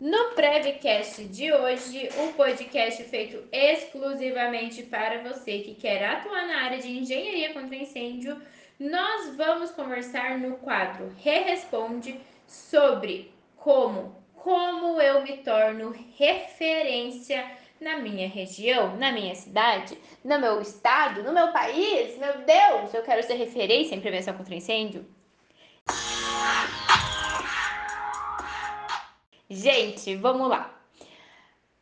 No Prevcast de hoje, um podcast feito exclusivamente para você que quer atuar na área de engenharia contra incêndio, nós vamos conversar no quadro Re-Responde sobre como, como eu me torno referência na minha região, na minha cidade, no meu estado, no meu país. Meu Deus, eu quero ser referência em prevenção contra incêndio. Gente, vamos lá.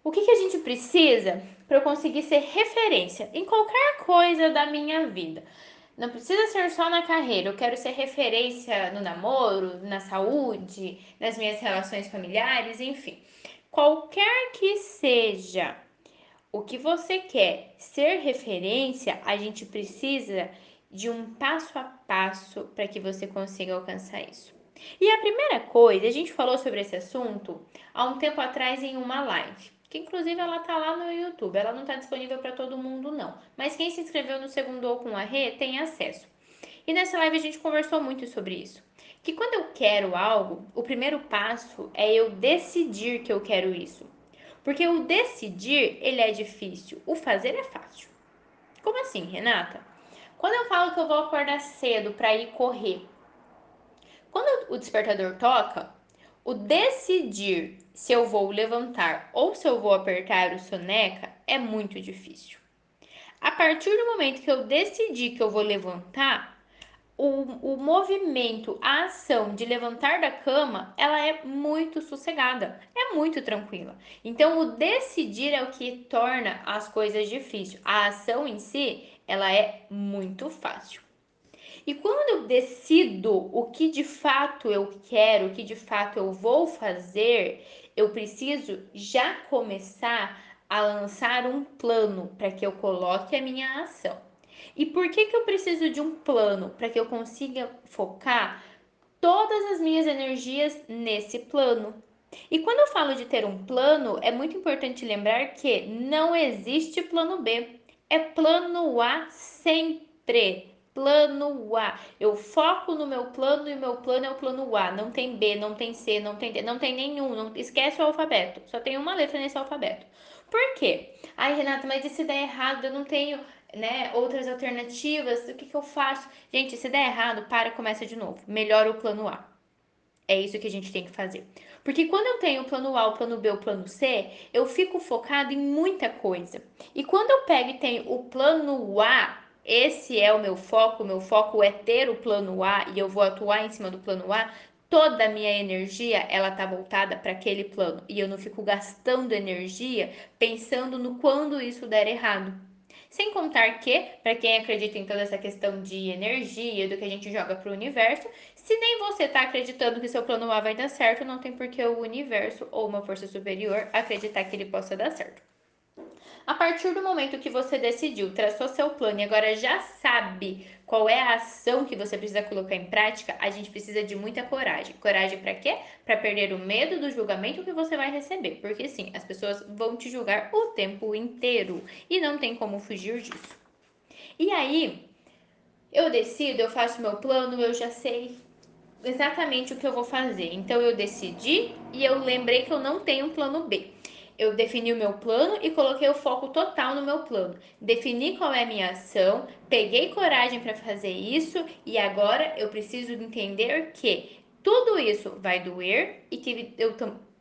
O que, que a gente precisa para eu conseguir ser referência em qualquer coisa da minha vida? Não precisa ser só na carreira, eu quero ser referência no namoro, na saúde, nas minhas relações familiares, enfim. Qualquer que seja o que você quer ser referência, a gente precisa de um passo a passo para que você consiga alcançar isso. E a primeira coisa, a gente falou sobre esse assunto há um tempo atrás em uma live, que inclusive ela tá lá no YouTube. Ela não está disponível para todo mundo não, mas quem se inscreveu no segundo ou com a Rê tem acesso. E nessa live a gente conversou muito sobre isso. Que quando eu quero algo, o primeiro passo é eu decidir que eu quero isso. Porque o decidir, ele é difícil, o fazer é fácil. Como assim, Renata? Quando eu falo que eu vou acordar cedo para ir correr, o despertador toca, o decidir se eu vou levantar ou se eu vou apertar o soneca é muito difícil. A partir do momento que eu decidi que eu vou levantar, o, o movimento, a ação de levantar da cama, ela é muito sossegada, é muito tranquila. Então, o decidir é o que torna as coisas difíceis. A ação em si, ela é muito fácil. E quando eu decido o que de fato eu quero, o que de fato eu vou fazer, eu preciso já começar a lançar um plano para que eu coloque a minha ação. E por que, que eu preciso de um plano? Para que eu consiga focar todas as minhas energias nesse plano. E quando eu falo de ter um plano, é muito importante lembrar que não existe plano B, é plano A sempre plano A. Eu foco no meu plano e o meu plano é o plano A. Não tem B, não tem C, não tem D, não tem nenhum. Não, esquece o alfabeto. Só tem uma letra nesse alfabeto. Por quê? Ai, Renata, mas e se der errado? Eu não tenho né, outras alternativas. O que, que eu faço? Gente, se der errado, para começa de novo. Melhora o plano A. É isso que a gente tem que fazer. Porque quando eu tenho o plano A, o plano B, o plano C, eu fico focado em muita coisa. E quando eu pego e tenho o plano A, esse é o meu foco, meu foco é ter o plano A e eu vou atuar em cima do plano A, toda a minha energia ela tá voltada para aquele plano e eu não fico gastando energia pensando no quando isso der errado. Sem contar que, para quem acredita em toda essa questão de energia, do que a gente joga para o universo, se nem você está acreditando que seu plano A vai dar certo, não tem por que o universo ou uma força superior acreditar que ele possa dar certo. A partir do momento que você decidiu, traçou seu plano e agora já sabe qual é a ação que você precisa colocar em prática, a gente precisa de muita coragem. Coragem para quê? Para perder o medo do julgamento que você vai receber, porque sim, as pessoas vão te julgar o tempo inteiro e não tem como fugir disso. E aí, eu decido, eu faço meu plano, eu já sei exatamente o que eu vou fazer. Então eu decidi e eu lembrei que eu não tenho um plano B eu defini o meu plano e coloquei o foco total no meu plano. Defini qual é a minha ação, peguei coragem para fazer isso e agora eu preciso entender que tudo isso vai doer e que eu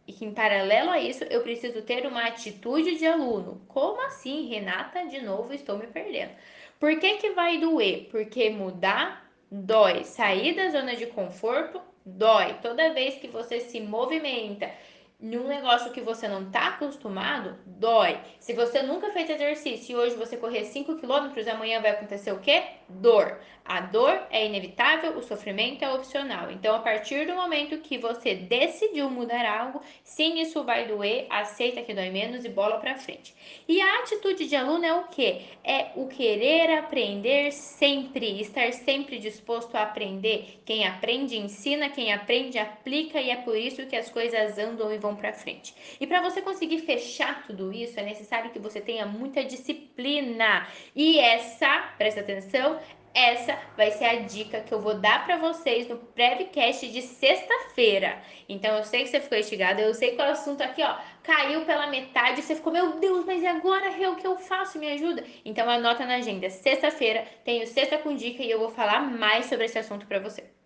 e que em paralelo a isso eu preciso ter uma atitude de aluno. Como assim, Renata? De novo estou me perdendo. Por que, que vai doer? Porque mudar dói. Sair da zona de conforto dói. Toda vez que você se movimenta num negócio que você não está acostumado, dói. Se você nunca fez exercício e hoje você correr 5 km, amanhã vai acontecer o quê? Dor. A dor é inevitável, o sofrimento é opcional. Então, a partir do momento que você decidiu mudar algo, sim, isso vai doer, aceita que dói menos e bola para frente. E a atitude de aluno é o quê? É o querer aprender sempre, estar sempre disposto a aprender. Quem aprende ensina, quem aprende aplica e é por isso que as coisas andam e vão para frente. E para você conseguir fechar tudo isso, é necessário que você tenha muita disciplina. E essa, presta atenção, essa vai ser a dica que eu vou dar para vocês no Prevcast de sexta-feira. Então eu sei que você ficou instigado, eu sei que o assunto aqui, ó, caiu pela metade, você ficou, meu Deus, mas e agora, o que eu faço? Me ajuda? Então anota na agenda, sexta-feira tem o Sexta com Dica e eu vou falar mais sobre esse assunto para você.